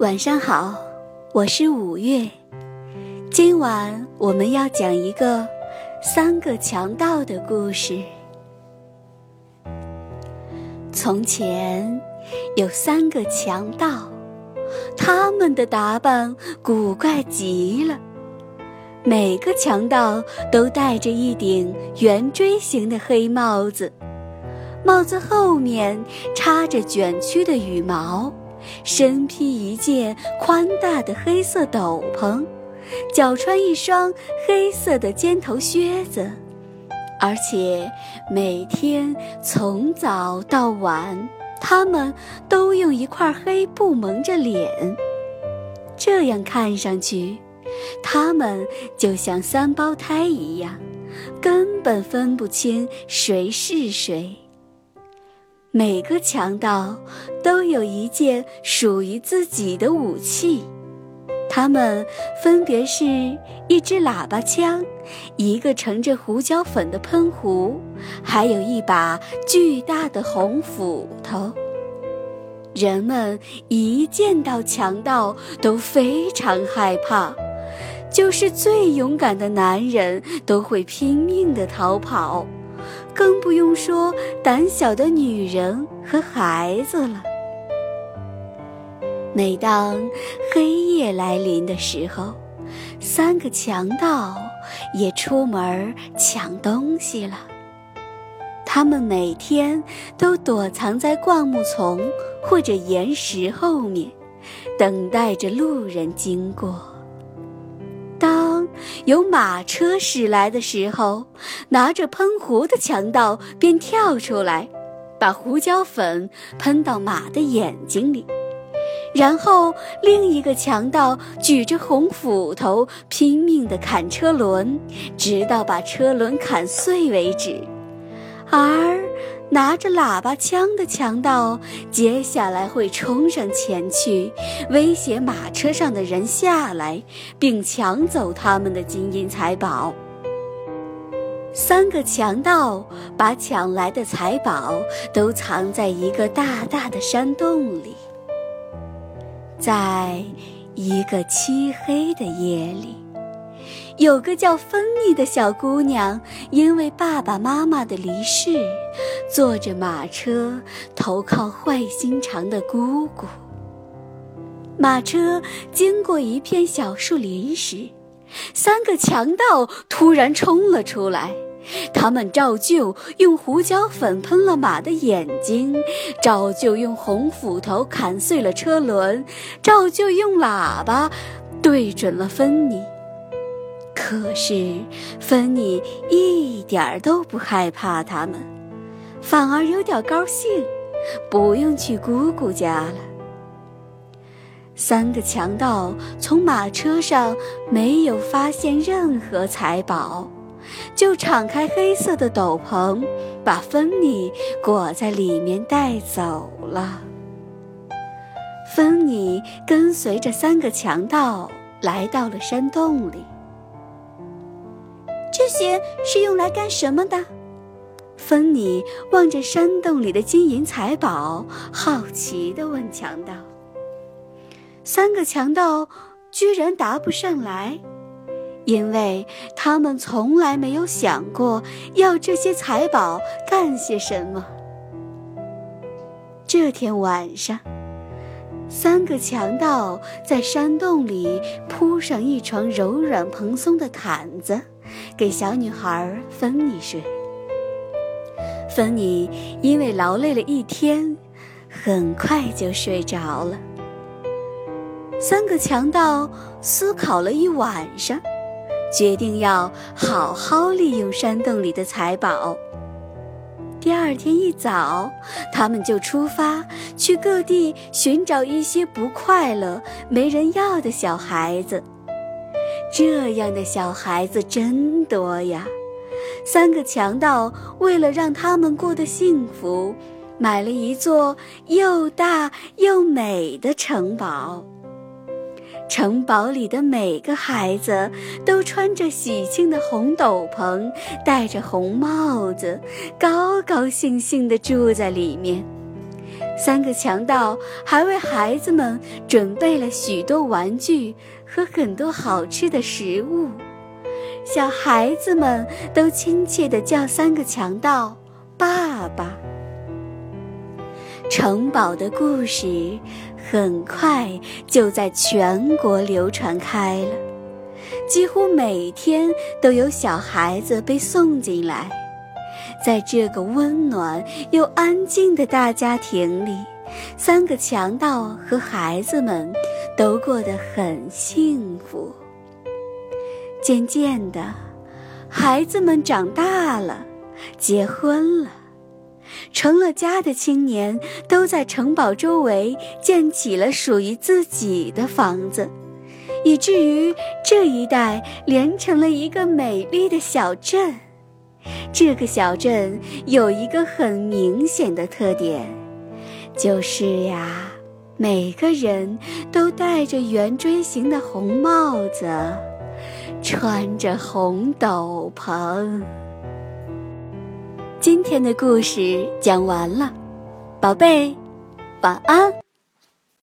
晚上好，我是五月。今晚我们要讲一个三个强盗的故事。从前有三个强盗，他们的打扮古怪极了。每个强盗都戴着一顶圆锥形的黑帽子，帽子后面插着卷曲的羽毛。身披一件宽大的黑色斗篷，脚穿一双黑色的尖头靴子，而且每天从早到晚，他们都用一块黑布蒙着脸。这样看上去，他们就像三胞胎一样，根本分不清谁是谁。每个强盗都有一件属于自己的武器，他们分别是一支喇叭枪、一个盛着胡椒粉的喷壶，还有一把巨大的红斧头。人们一见到强盗都非常害怕，就是最勇敢的男人都会拼命地逃跑。更不用说胆小的女人和孩子了。每当黑夜来临的时候，三个强盗也出门抢东西了。他们每天都躲藏在灌木丛或者岩石后面，等待着路人经过。有马车驶来的时候，拿着喷壶的强盗便跳出来，把胡椒粉喷到马的眼睛里，然后另一个强盗举着红斧头拼命地砍车轮，直到把车轮砍碎为止，而。拿着喇叭枪的强盗，接下来会冲上前去，威胁马车上的人下来，并抢走他们的金银财宝。三个强盗把抢来的财宝都藏在一个大大的山洞里。在一个漆黑的夜里。有个叫芬妮的小姑娘，因为爸爸妈妈的离世，坐着马车投靠坏心肠的姑姑。马车经过一片小树林时，三个强盗突然冲了出来。他们照旧用胡椒粉喷了马的眼睛，照旧用红斧头砍碎了车轮，照旧用喇叭对准了芬妮。可是，芬妮一点儿都不害怕他们，反而有点高兴，不用去姑姑家了。三个强盗从马车上没有发现任何财宝，就敞开黑色的斗篷，把芬妮裹在里面带走了。芬妮跟随着三个强盗来到了山洞里。这些是用来干什么的？芬妮望着山洞里的金银财宝，好奇地问强盗。三个强盗居然答不上来，因为他们从来没有想过要这些财宝干些什么。这天晚上，三个强盗在山洞里铺上一床柔软蓬松的毯子。给小女孩芬妮睡。芬妮因为劳累了一天，很快就睡着了。三个强盗思考了一晚上，决定要好好利用山洞里的财宝。第二天一早，他们就出发去各地寻找一些不快乐、没人要的小孩子。这样的小孩子真多呀！三个强盗为了让他们过得幸福，买了一座又大又美的城堡。城堡里的每个孩子都穿着喜庆的红斗篷，戴着红帽子，高高兴兴地住在里面。三个强盗还为孩子们准备了许多玩具和很多好吃的食物，小孩子们都亲切地叫三个强盗“爸爸”。城堡的故事很快就在全国流传开了，几乎每天都有小孩子被送进来。在这个温暖又安静的大家庭里，三个强盗和孩子们都过得很幸福。渐渐的，孩子们长大了，结婚了，成了家的青年都在城堡周围建起了属于自己的房子，以至于这一带连成了一个美丽的小镇。这个小镇有一个很明显的特点，就是呀，每个人都戴着圆锥形的红帽子，穿着红斗篷。今天的故事讲完了，宝贝，晚安。